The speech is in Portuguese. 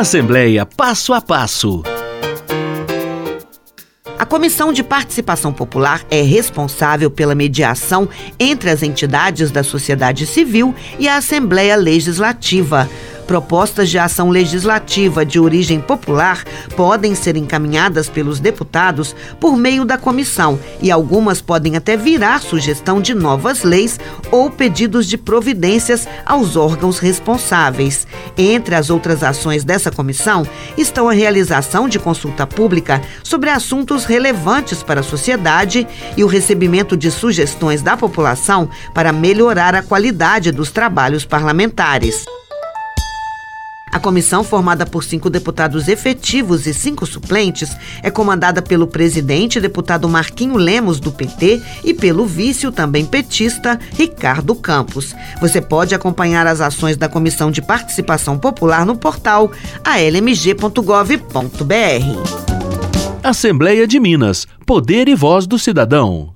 Assembleia Passo a Passo. A Comissão de Participação Popular é responsável pela mediação entre as entidades da sociedade civil e a Assembleia Legislativa Propostas de ação legislativa de origem popular podem ser encaminhadas pelos deputados por meio da comissão e algumas podem até virar sugestão de novas leis ou pedidos de providências aos órgãos responsáveis. Entre as outras ações dessa comissão estão a realização de consulta pública sobre assuntos relevantes para a sociedade e o recebimento de sugestões da população para melhorar a qualidade dos trabalhos parlamentares. A comissão, formada por cinco deputados efetivos e cinco suplentes, é comandada pelo presidente, deputado Marquinho Lemos, do PT, e pelo vice, também petista, Ricardo Campos. Você pode acompanhar as ações da Comissão de Participação Popular no portal almg.gov.br. Assembleia de Minas. Poder e voz do cidadão.